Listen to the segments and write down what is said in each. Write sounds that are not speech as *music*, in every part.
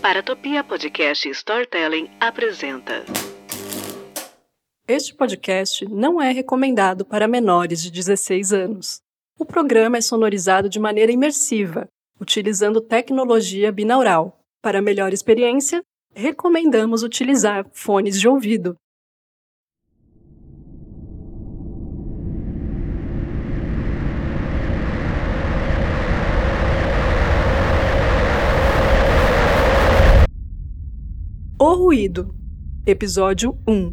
Paratopia Podcast Storytelling apresenta. Este podcast não é recomendado para menores de 16 anos. O programa é sonorizado de maneira imersiva, utilizando tecnologia binaural. Para melhor experiência, recomendamos utilizar fones de ouvido. O Ruído, Episódio 1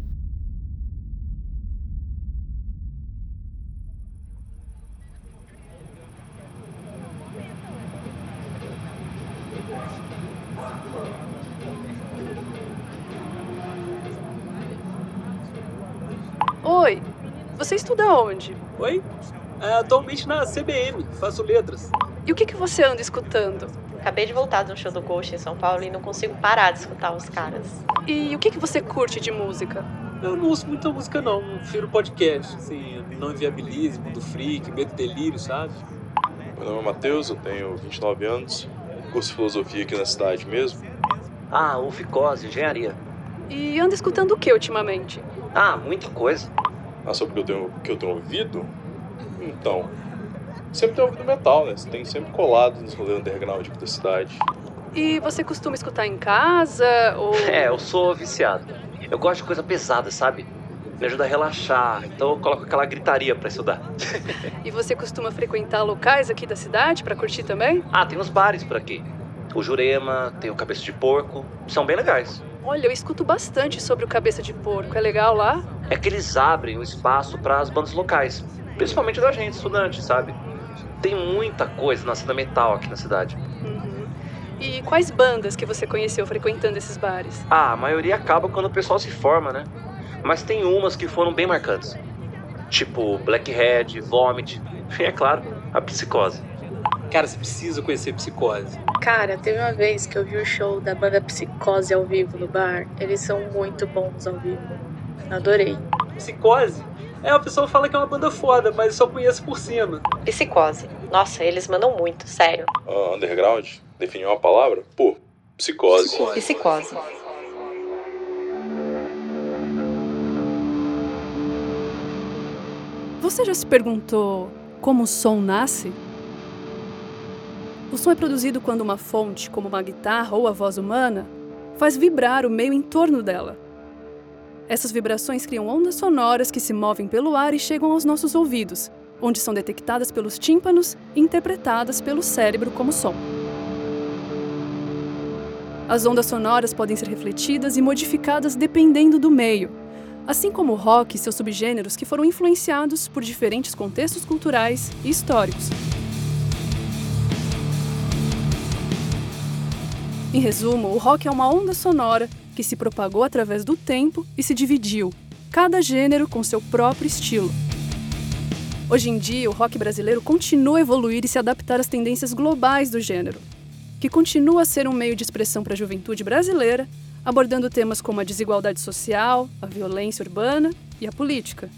Oi, você estuda onde? Oi? Atualmente na CBM, faço letras. E o que, que você anda escutando? Acabei de voltar de um show do Ghost em São Paulo e não consigo parar de escutar os caras. E o que, que você curte de música? Eu não ouço muita música não, eu prefiro podcast, assim, não inviabilize, mundo freak, medo e delírio, sabe? Meu nome é Matheus, eu tenho 29 anos, curso filosofia aqui na cidade mesmo. Ah, UFICOS, engenharia. E anda escutando o que ultimamente? Ah, muita coisa. Ah, sobre o que eu tenho, que eu tenho ouvido? Então, sempre tenho ouvido metal, né? Você tem sempre colado nos rolês underground aqui da cidade. E você costuma escutar em casa ou. *laughs* É, eu sou viciado. Eu gosto de coisa pesada, sabe? Me ajuda a relaxar, então eu coloco aquela gritaria pra estudar. *laughs* E você costuma frequentar locais aqui da cidade para curtir também? ah, tem uns bares por aqui. O Jurema, tem o Cabeça de Porco, são bem legais. Olha, eu escuto bastante sobre o Cabeça de Porco. É legal lá? É que eles abrem o espaço para as bandas locais, principalmente da gente, estudante, sabe? Tem muita coisa na cena metal aqui na cidade. Uhum. E quais bandas que você conheceu frequentando esses bares? Ah, a maioria acaba quando o pessoal se forma, né? Mas tem umas que foram bem marcantes. Tipo Blackhead, Vomit e, *laughs* é claro, a Psicose. Cara, você precisa conhecer psicose. Cara, teve uma vez que eu vi o show da banda Psicose ao vivo no bar. Eles são muito bons ao vivo. Adorei. Psicose? É, a pessoa fala que é uma banda foda, mas só conheço por cima. Psicose. Nossa, eles mandam muito, sério. Ah, underground? Definir uma palavra? Pô, psicose. Psicose. Você já se perguntou como o som nasce? O som é produzido quando uma fonte, como uma guitarra ou a voz humana, faz vibrar o meio em torno dela. Essas vibrações criam ondas sonoras que se movem pelo ar e chegam aos nossos ouvidos, onde são detectadas pelos tímpanos e interpretadas pelo cérebro como som. As ondas sonoras podem ser refletidas e modificadas dependendo do meio, assim como o rock e seus subgêneros que foram influenciados por diferentes contextos culturais e históricos. Em resumo, o rock é uma onda sonora que se propagou através do tempo e se dividiu, cada gênero com seu próprio estilo. Hoje em dia, o rock brasileiro continua a evoluir e se adaptar às tendências globais do gênero, que continua a ser um meio de expressão para a juventude brasileira, abordando temas como a desigualdade social, a violência urbana e a política.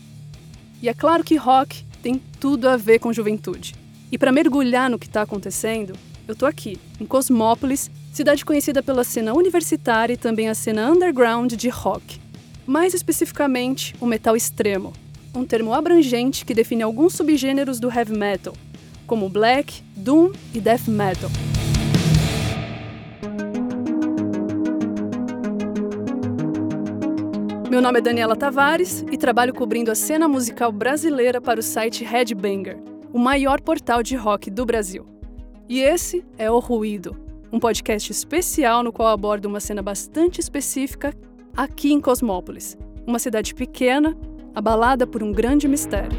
E é claro que rock tem tudo a ver com juventude. E para mergulhar no que está acontecendo, eu tô aqui, em Cosmópolis, cidade conhecida pela cena universitária e também a cena underground de rock. Mais especificamente, o metal extremo, um termo abrangente que define alguns subgêneros do heavy metal, como black, doom e death metal. Meu nome é Daniela Tavares e trabalho cobrindo a cena musical brasileira para o site Headbanger, o maior portal de rock do Brasil. E esse é O Ruído, um podcast especial no qual abordo uma cena bastante específica aqui em Cosmópolis, uma cidade pequena, abalada por um grande mistério.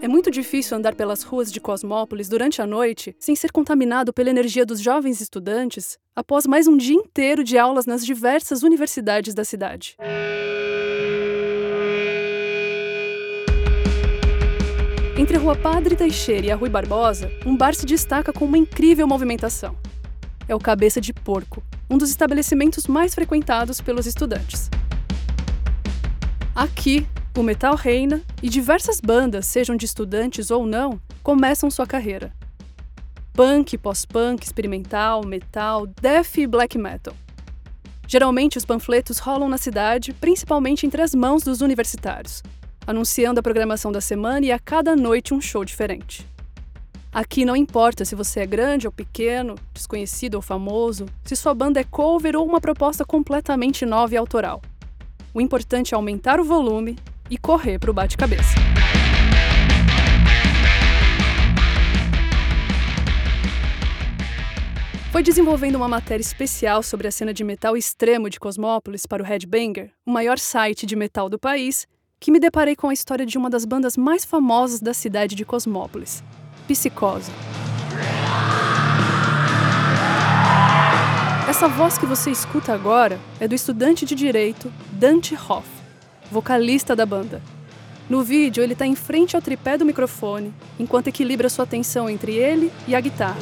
É muito difícil andar pelas ruas de Cosmópolis durante a noite sem ser contaminado pela energia dos jovens estudantes após mais um dia inteiro de aulas nas diversas universidades da cidade. Entre a Rua Padre Teixeira e a Rui Barbosa, um bar se destaca com uma incrível movimentação. É o Cabeça de Porco, um dos estabelecimentos mais frequentados pelos estudantes. Aqui, O metal reina e diversas bandas, sejam de estudantes ou não, começam sua carreira. Punk, pós-punk, experimental, metal, death e black metal. Geralmente os panfletos rolam na cidade, principalmente entre as mãos dos universitários, anunciando a programação da semana e a cada noite um show diferente. Aqui não importa se você é grande ou pequeno, desconhecido ou famoso, se sua banda é cover ou uma proposta completamente nova e autoral. O importante é aumentar o volume e correr para o bate-cabeça. Foi desenvolvendo uma matéria especial sobre a cena de metal extremo de Cosmópolis para o Headbanger, o maior site de metal do país, que me deparei com a história de uma das bandas mais famosas da cidade de Cosmópolis, Psicose. Essa voz que você escuta agora é do estudante de direito Dante Hoff, vocalista da banda. No vídeo, ele está em frente ao tripé do microfone, enquanto equilibra sua atenção entre ele e a guitarra.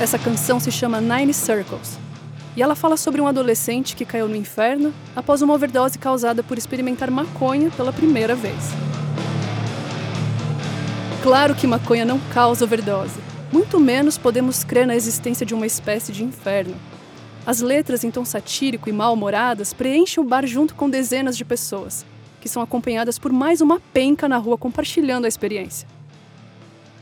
Essa canção se chama Nine Circles e ela fala sobre um adolescente que caiu no inferno após uma overdose causada por experimentar maconha pela primeira vez. Claro que maconha não causa overdose, muito menos podemos crer na existência de uma espécie de inferno. As letras, em tom satírico e mal-humoradas, preenchem o bar junto com dezenas de pessoas, que são acompanhadas por mais uma penca na rua compartilhando a experiência.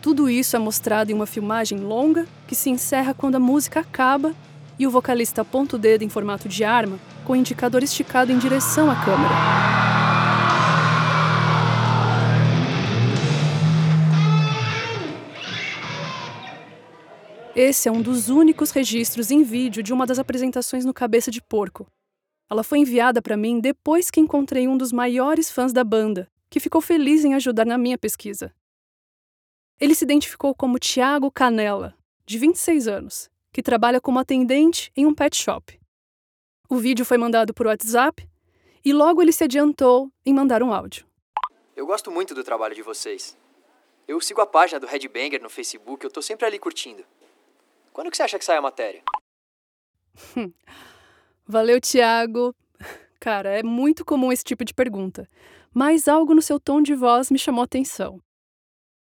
Tudo isso é mostrado em uma filmagem longa que se encerra quando a música acaba e o vocalista aponta o dedo em formato de arma com o indicador esticado em direção à câmera. Esse é um dos únicos registros em vídeo de uma das apresentações no Cabeça de Porco. Ela foi enviada para mim depois que encontrei um dos maiores fãs da banda, que ficou feliz em ajudar na minha pesquisa. Ele se identificou como Tiago Canela, de 26 anos, que trabalha como atendente em um pet shop. O vídeo foi mandado por WhatsApp e logo ele se adiantou em mandar um áudio. Eu gosto muito do trabalho de vocês. Eu sigo a página do Headbanger no Facebook, eu tô sempre ali curtindo. Quando que você acha que sai a matéria? Valeu, Tiago. Cara, é muito comum esse tipo de pergunta, mas algo no seu tom de voz me chamou a atenção.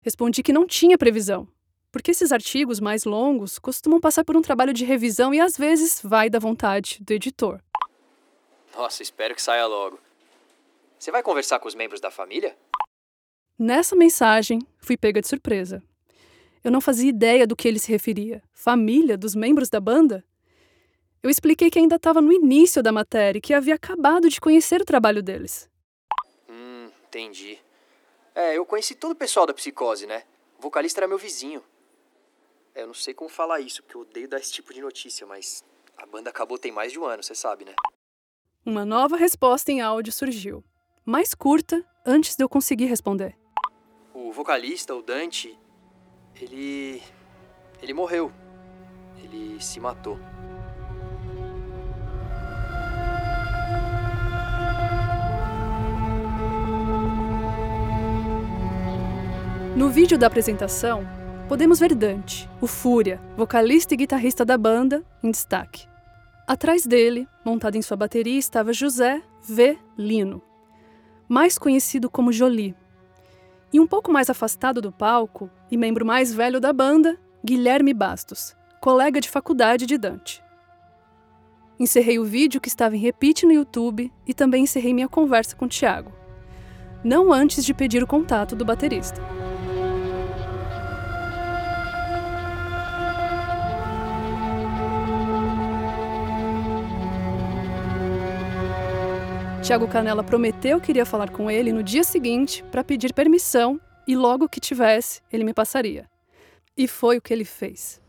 Respondi que não tinha previsão, porque esses artigos mais longos costumam passar por um trabalho de revisão e às vezes vai da vontade do editor. Nossa, espero que saia logo. Você vai conversar com os membros da família? Nessa mensagem, fui pega de surpresa. Eu não fazia ideia do que ele se referia. Família dos membros da banda? Eu expliquei que ainda estava no início da matéria e que havia acabado de conhecer o trabalho deles. Hum, entendi. É, eu conheci todo o pessoal da psicose, né? O vocalista era meu vizinho. É, eu não sei como falar isso, porque eu odeio dar esse tipo de notícia, mas a banda acabou tem mais de um ano, você sabe, né? Uma nova resposta em áudio surgiu, mais curta antes de eu conseguir responder. O vocalista, o Dante, ele. ele morreu. Ele se matou. No vídeo da apresentação, podemos ver Dante, o Fúria, vocalista e guitarrista da banda, em destaque. Atrás dele, montado em sua bateria, estava José V. Lino, mais conhecido como Jolie. E um pouco mais afastado do palco, e membro mais velho da banda, Guilherme Bastos, colega de faculdade de Dante. Encerrei o vídeo que estava em repeat no YouTube e também encerrei minha conversa com Tiago. Não antes de pedir o contato do baterista. Tiago Canela prometeu que iria falar com ele no dia seguinte para pedir permissão e logo que tivesse, ele me passaria. E foi o que ele fez.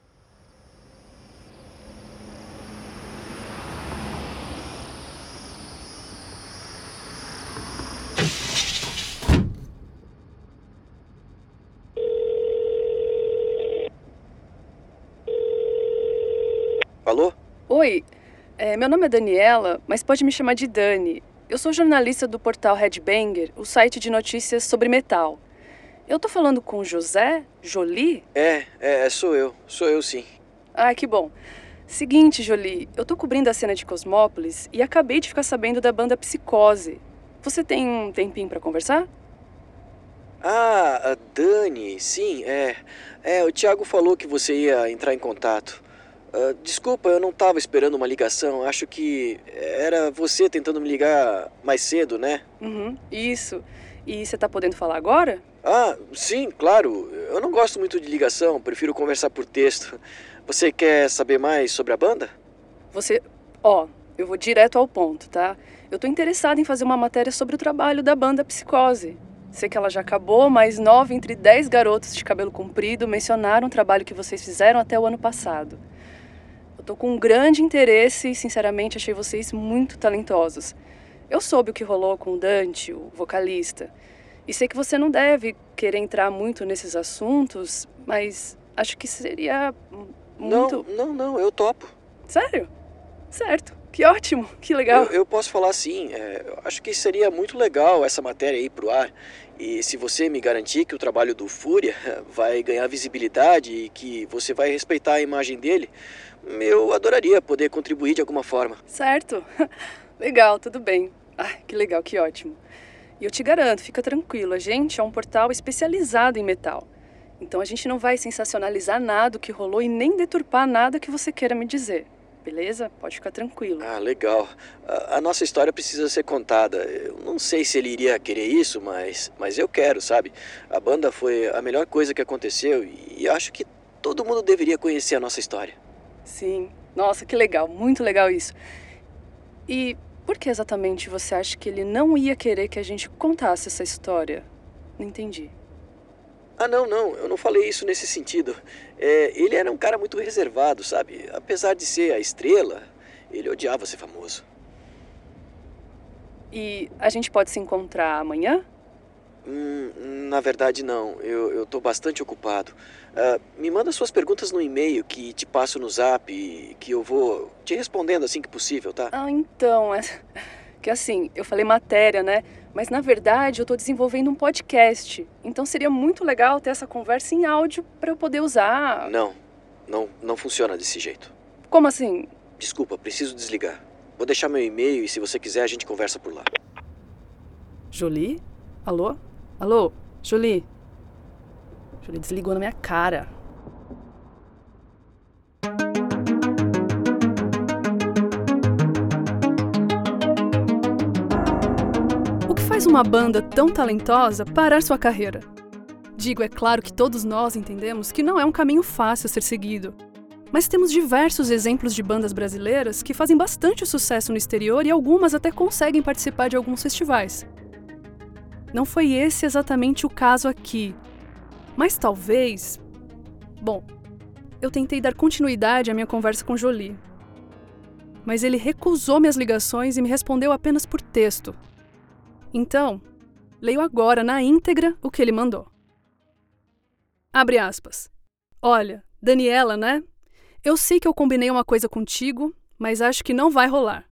Alô? Oi, é, meu nome é Daniela, mas pode me chamar de Dani. Eu sou jornalista do portal Headbanger, o site de notícias sobre metal. Eu tô falando com José Jolie? É, é, sou eu. Sou eu sim. Ah, que bom. Seguinte, Jolie, eu tô cobrindo a cena de Cosmópolis e acabei de ficar sabendo da banda Psicose. Você tem um tempinho pra conversar? Ah, a Dani, sim, é. É, o Thiago falou que você ia entrar em contato. Ah, desculpa, eu não tava esperando uma ligação. Acho que era você tentando me ligar mais cedo, né? Uhum, isso. E você tá podendo falar agora? Ah, sim, claro. Eu não gosto muito de ligação, prefiro conversar por texto. Você quer saber mais sobre a banda? Você. Ó, eu vou direto ao ponto, tá? Eu tô interessada em fazer uma matéria sobre o trabalho da banda Psicose. Sei que ela já acabou, mas nove entre dez garotos de cabelo comprido mencionaram o trabalho que vocês fizeram até o ano passado. Eu tô com um grande interesse e, sinceramente, achei vocês muito talentosos. Eu soube o que rolou com o Dante, o vocalista. E sei que você não deve querer entrar muito nesses assuntos, mas acho que seria muito. Não, não, não, eu topo. Sério? Certo. Que ótimo, que legal. Eu, eu posso falar sim. É, acho que seria muito legal essa matéria aí pro ar. E se você me garantir que o trabalho do Fúria *laughs* vai ganhar visibilidade e que você vai respeitar a imagem dele, eu adoraria poder contribuir de alguma forma. Certo. *laughs* legal, tudo bem. Ah, que legal, que ótimo. E eu te garanto, fica tranquilo, a gente é um portal especializado em metal. Então a gente não vai sensacionalizar nada que rolou e nem deturpar nada que você queira me dizer. Beleza? Pode ficar tranquilo. Ah, legal. A, a, nossa história precisa ser contada. Eu não sei se ele iria querer isso, mas, mas eu quero, sabe? A banda foi a melhor coisa que aconteceu e acho que todo mundo deveria conhecer a nossa história. Sim. Nossa, que legal. Muito legal isso. E por que exatamente você acha que ele não ia querer que a gente contasse essa história? Não entendi. Ah, não, não, eu não falei isso nesse sentido. É, ele era um cara muito reservado, sabe? Apesar de ser a estrela, ele odiava ser famoso. E a gente pode se encontrar amanhã? Hum, na verdade, não. Eu, eu tô bastante ocupado. Uh, me manda suas perguntas no e-mail que te passo no zap e que eu vou te respondendo assim que possível, tá? Ah, então. É... *laughs* Que assim, eu falei matéria, né? Mas na verdade eu estou desenvolvendo um podcast. Então seria muito legal ter essa conversa em áudio para eu poder usar. Não, não, não funciona desse jeito. Como assim? Desculpa, preciso desligar. Vou deixar meu e-mail e se você quiser a gente conversa por lá. Jolie? Alô? Alô? Jolie? Jolie desligou na minha cara. Faz uma banda tão talentosa parar sua carreira? Digo, é claro que todos nós entendemos que não é um caminho fácil a ser seguido. Mas temos diversos exemplos de bandas brasileiras que fazem bastante sucesso no exterior e algumas até conseguem participar de alguns festivais. Não foi esse exatamente o caso aqui. Mas talvez. Bom, eu tentei dar continuidade à minha conversa com Jolie. Mas ele recusou minhas ligações e me respondeu apenas por texto, então, leio agora na íntegra o que ele mandou. Abre aspas. Olha, Daniela, né? Eu sei que eu combinei uma coisa contigo, mas acho que não vai rolar.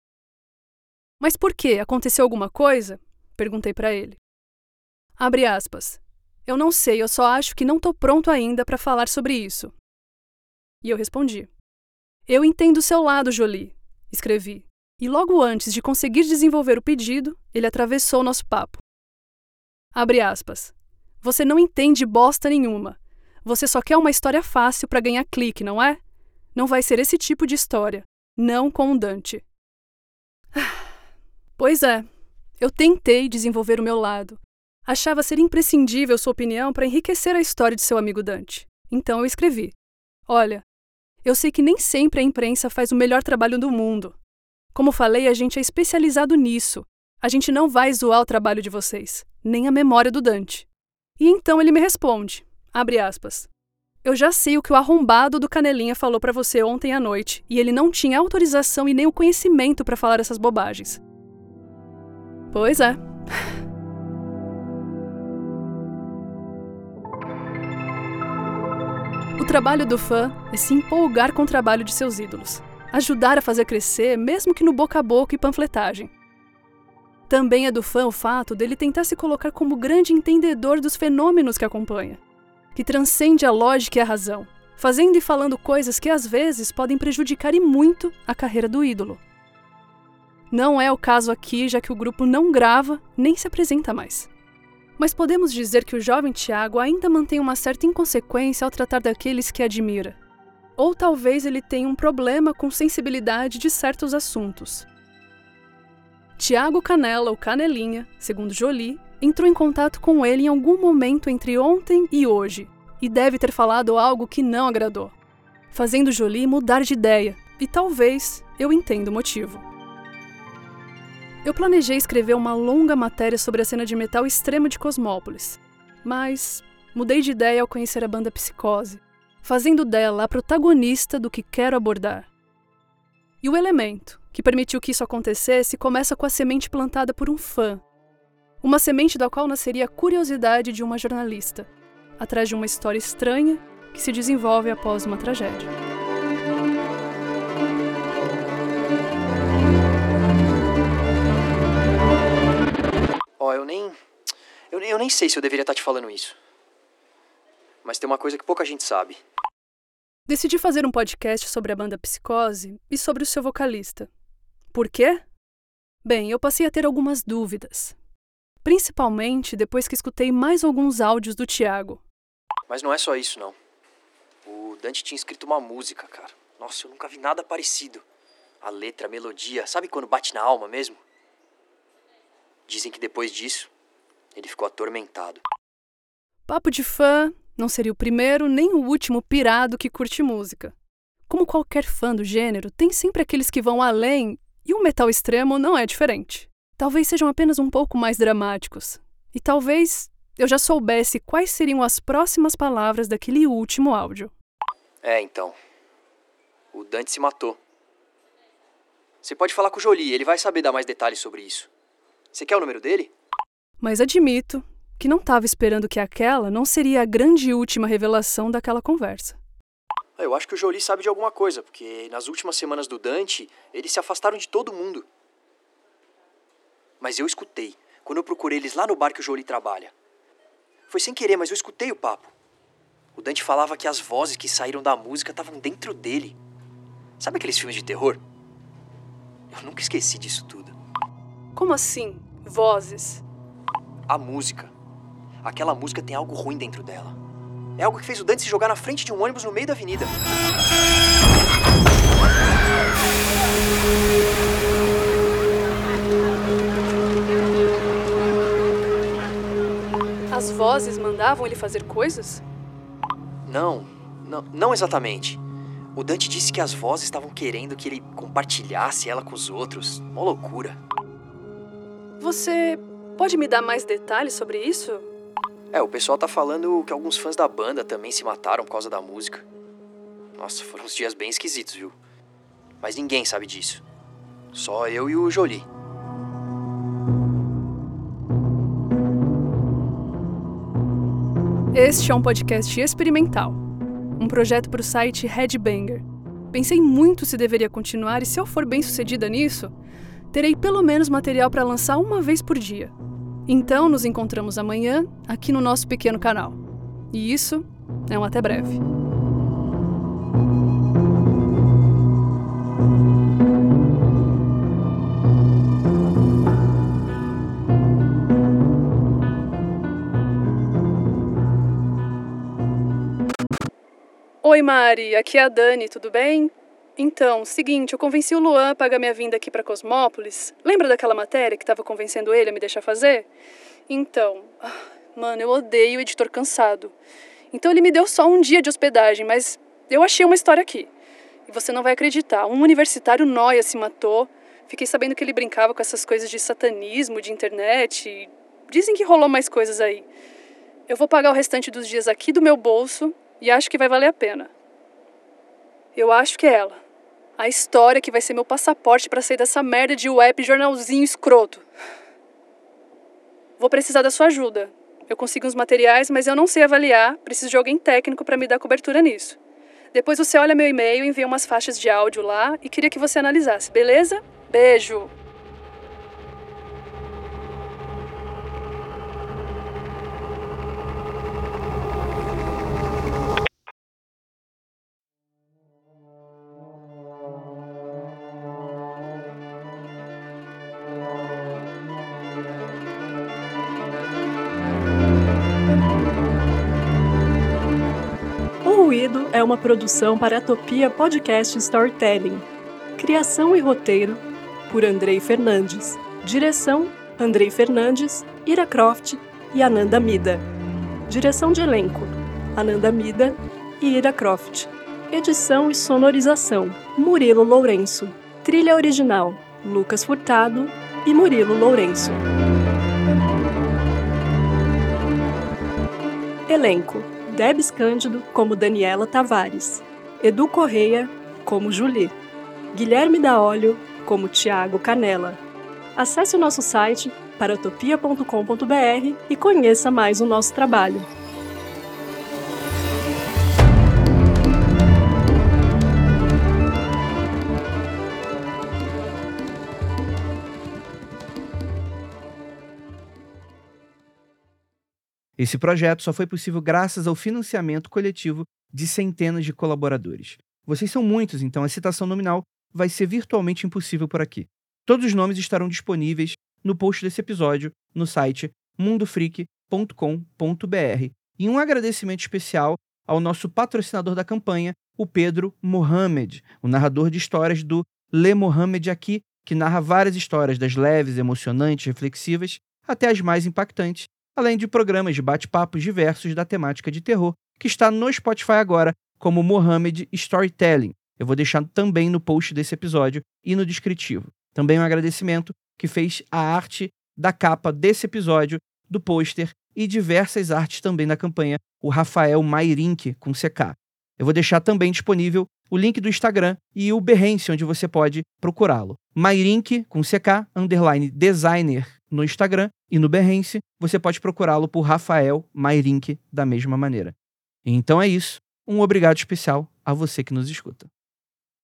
Mas por quê? Aconteceu alguma coisa? Perguntei para ele. Abre aspas. Eu não sei, eu só acho que não tô pronto ainda para falar sobre isso. E eu respondi. Eu entendo o seu lado, Jolie, escrevi. E logo antes de conseguir desenvolver o pedido, ele atravessou nosso papo. Abre aspas. Você não entende bosta nenhuma. Você só quer uma história fácil para ganhar clique, não é? Não vai ser esse tipo de história. Não com o Dante. *sighs* Pois é. Eu tentei desenvolver o meu lado. Achava ser imprescindível sua opinião para enriquecer a história de seu amigo Dante. Então eu escrevi: Olha, eu sei que nem sempre a imprensa faz o melhor trabalho do mundo, como falei, a gente é especializado nisso. A gente não vai zoar o trabalho de vocês, nem a memória do Dante. E então ele me responde, abre aspas. Eu já sei o que o arrombado do Canelinha falou para você ontem à noite, e ele não tinha autorização e nem o conhecimento para falar essas bobagens. Pois é. *laughs* O trabalho do fã é se empolgar com o trabalho de seus ídolos ajudar a fazer crescer, mesmo que no boca a boca e panfletagem. Também é do fã o fato dele tentar se colocar como grande entendedor dos fenômenos que acompanha, que transcende a lógica e a razão, fazendo e falando coisas que às vezes podem prejudicar e muito a carreira do ídolo. Não é o caso aqui, já que o grupo não grava nem se apresenta mais. Mas podemos dizer que o jovem Tiago ainda mantém uma certa inconsequência ao tratar daqueles que admira. Ou talvez ele tenha um problema com sensibilidade de certos assuntos. Tiago Canela ou Canelinha, segundo Jolie, entrou em contato com ele em algum momento entre ontem e hoje e deve ter falado algo que não agradou, fazendo Jolie mudar de ideia, e talvez eu entenda o motivo. Eu planejei escrever uma longa matéria sobre a cena de metal extremo de Cosmópolis, mas mudei de ideia ao conhecer a banda Psicose, fazendo dela a protagonista do que quero abordar. E o elemento que permitiu que isso acontecesse começa com a semente plantada por um fã. Uma semente da qual nasceria a curiosidade de uma jornalista, atrás de uma história estranha que se desenvolve após uma tragédia. Ó, eu nem. Eu, eu nem sei se eu deveria estar te falando isso. Mas tem uma coisa que pouca gente sabe. Decidi fazer um podcast sobre a banda Psicose e sobre o seu vocalista. Por quê? Bem, eu passei a ter algumas dúvidas. Principalmente depois que escutei mais alguns áudios do Tiago. Mas não é só isso, não. O Dante tinha escrito uma música, cara. Nossa, eu nunca vi nada parecido. A letra, a melodia, sabe quando bate na alma mesmo? Dizem que depois disso, ele ficou atormentado. Papo de fã não seria o primeiro nem o último pirado que curte música. Como qualquer fã do gênero, tem sempre aqueles que vão além, e o metal extremo não é diferente. Talvez sejam apenas um pouco mais dramáticos. E talvez eu já soubesse quais seriam as próximas palavras daquele último áudio. É, então. O Dante se matou. Você pode falar com o Jolie, ele vai saber dar mais detalhes sobre isso. Você quer o número dele? Mas admito que não estava esperando que aquela não seria a grande e última revelação daquela conversa. Eu acho que o Jolie sabe de alguma coisa, porque nas últimas semanas do Dante, eles se afastaram de todo mundo. Mas eu escutei, quando eu procurei eles lá no bar que o Jolie trabalha. Foi sem querer, mas eu escutei o papo. O Dante falava que as vozes que saíram da música estavam dentro dele. Sabe aqueles filmes de terror? Eu nunca esqueci disso tudo. Como assim? Vozes? A música. Aquela música tem algo ruim dentro dela. É algo que fez o Dante se jogar na frente de um ônibus no meio da avenida. As vozes mandavam ele fazer coisas? Não, não, não exatamente. O Dante disse que as vozes estavam querendo que ele compartilhasse ela com os outros. Uma loucura. Você pode me dar mais detalhes sobre isso? É, o pessoal tá falando que alguns fãs da banda também se mataram por causa da música. Nossa, foram uns dias bem esquisitos, viu? Mas ninguém sabe disso. Só eu e o Jolie. Este é um podcast experimental, um projeto para o site Headbanger. Pensei muito se deveria continuar e se eu for bem sucedida nisso, terei pelo menos material para lançar uma vez por dia. Então nos encontramos amanhã aqui no nosso pequeno canal. E isso é um até breve. Oi, Mari, aqui é a Dani, tudo bem? Então, seguinte, eu convenci o Luan a pagar minha vinda aqui para Cosmópolis. Lembra daquela matéria que estava convencendo ele a me deixar fazer? Então, ah, mano, eu odeio o editor cansado. Então ele me deu só um dia de hospedagem, mas eu achei uma história aqui. E você não vai acreditar, um universitário noia se matou. Fiquei sabendo que ele brincava com essas coisas de satanismo, de internet. Dizem que rolou mais coisas aí. Eu vou pagar o restante dos dias aqui do meu bolso e acho que vai valer a pena. Eu acho que é ela. A história que vai ser meu passaporte para sair dessa merda de web jornalzinho escroto. Vou precisar da sua ajuda. Eu consigo uns materiais, mas eu não sei avaliar. Preciso de alguém técnico para me dar cobertura nisso. Depois você olha meu e-mail, envia umas faixas de áudio lá e queria que você analisasse, beleza? Beijo! Ouvido é uma produção para a Topia Podcast Storytelling. Criação e roteiro por Andrei Fernandes. Direção: Andrei Fernandes, Ira Croft e Ananda Mida. Direção de elenco: Ananda Mida e Ira Croft. Edição e sonorização: Murilo Lourenço. Trilha original: Lucas Furtado e Murilo Lourenço. Elenco: Debs Cândido como Daniela Tavares, Edu Correia como Julie, Guilherme da Olho como Tiago Canela. Acesse o nosso site paratopia.com.br e conheça mais o nosso trabalho. Esse projeto só foi possível graças ao financiamento coletivo de centenas de colaboradores. Vocês são muitos, então a citação nominal vai ser virtualmente impossível por aqui. Todos os nomes estarão disponíveis no post desse episódio no site mundofreak.com.br. E um agradecimento especial ao nosso patrocinador da campanha, o Pedro Mohamed, o narrador de histórias do Le Mohamed aqui, que narra várias histórias das leves, emocionantes, reflexivas, até as mais impactantes, além de programas de bate-papos diversos da temática de terror, que está no Spotify agora como Mohamed Storytelling. Eu vou deixar também no post desse episódio e no descritivo. Também um agradecimento que fez a arte da capa desse episódio, do pôster e diversas artes também da campanha, o Rafael Mairink com CK. Eu vou deixar também disponível o link do Instagram e o Behance, onde você pode procurá-lo. Mairink com CK, underline designer no Instagram e no Behance, você pode procurá-lo por Rafael Mairink da mesma maneira. Então é isso. Um obrigado especial a você que nos escuta.